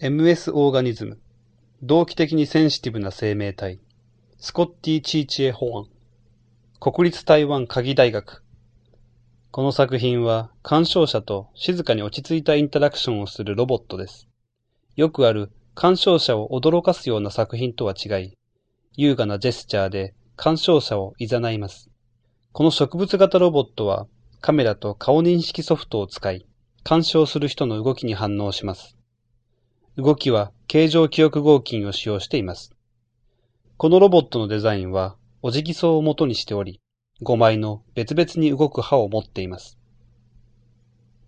MS オーガニズム同期的にセンシティブな生命体スコッティ・チーチエ・ホアン国立台湾科技大学この作品は鑑賞者と静かに落ち着いたインタラクションをするロボットです。よくある鑑賞者を驚かすような作品とは違い、優雅なジェスチャーで鑑賞者を誘います。この植物型ロボットはカメラと顔認識ソフトを使い、鑑賞する人の動きに反応します。動きは形状記憶合金を使用しています。このロボットのデザインは、オジギソウを元にしており、5枚の別々に動く刃を持っています。